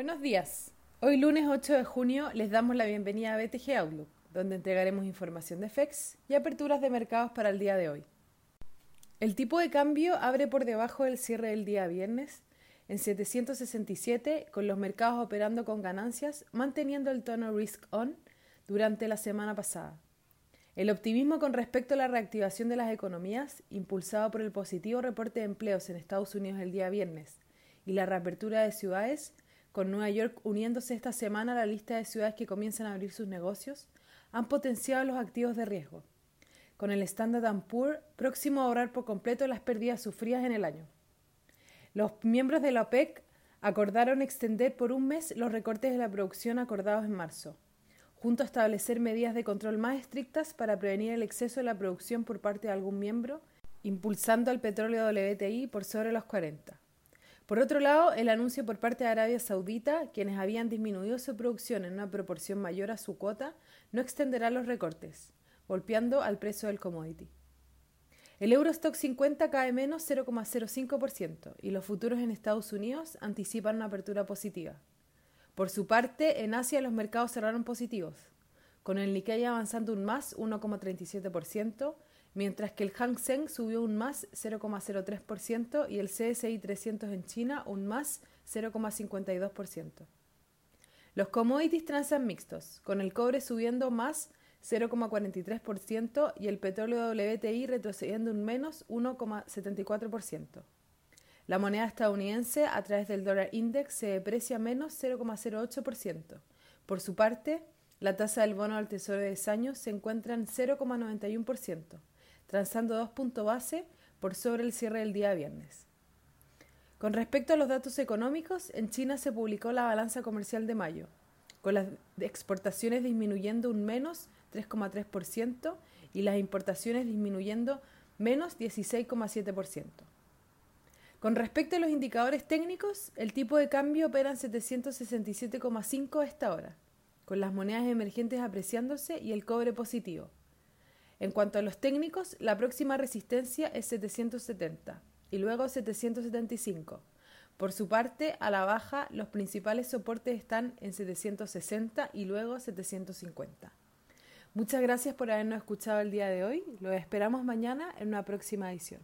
Buenos días. Hoy lunes 8 de junio les damos la bienvenida a BTG Outlook, donde entregaremos información de FEX y aperturas de mercados para el día de hoy. El tipo de cambio abre por debajo del cierre del día viernes en 767, con los mercados operando con ganancias, manteniendo el tono risk on durante la semana pasada. El optimismo con respecto a la reactivación de las economías, impulsado por el positivo reporte de empleos en Estados Unidos el día viernes y la reapertura de ciudades, con Nueva York uniéndose esta semana a la lista de ciudades que comienzan a abrir sus negocios, han potenciado los activos de riesgo, con el Standard Poor's próximo a ahorrar por completo las pérdidas sufridas en el año. Los miembros de la OPEC acordaron extender por un mes los recortes de la producción acordados en marzo, junto a establecer medidas de control más estrictas para prevenir el exceso de la producción por parte de algún miembro, impulsando al petróleo WTI por sobre los 40. Por otro lado, el anuncio por parte de Arabia Saudita, quienes habían disminuido su producción en una proporción mayor a su cuota, no extenderá los recortes, golpeando al precio del commodity. El Eurostock 50 cae menos 0,05% y los futuros en Estados Unidos anticipan una apertura positiva. Por su parte, en Asia los mercados cerraron positivos, con el Nikkei avanzando un más 1,37%, mientras que el Hang Seng subió un más 0,03% y el CSI 300 en China un más 0,52%. Los commodities transan mixtos, con el cobre subiendo más 0,43% y el petróleo WTI retrocediendo un menos 1,74%. La moneda estadounidense a través del dólar index se deprecia menos 0,08%. Por su parte, la tasa del bono al tesoro de 10 años se encuentra en 0,91% transando dos puntos base por sobre el cierre del día viernes. Con respecto a los datos económicos, en China se publicó la balanza comercial de mayo, con las exportaciones disminuyendo un menos 3,3% y las importaciones disminuyendo menos 16,7%. Con respecto a los indicadores técnicos, el tipo de cambio opera en 767,5 a esta hora, con las monedas emergentes apreciándose y el cobre positivo. En cuanto a los técnicos, la próxima resistencia es 770 y luego 775. Por su parte, a la baja, los principales soportes están en 760 y luego 750. Muchas gracias por habernos escuchado el día de hoy. Lo esperamos mañana en una próxima edición.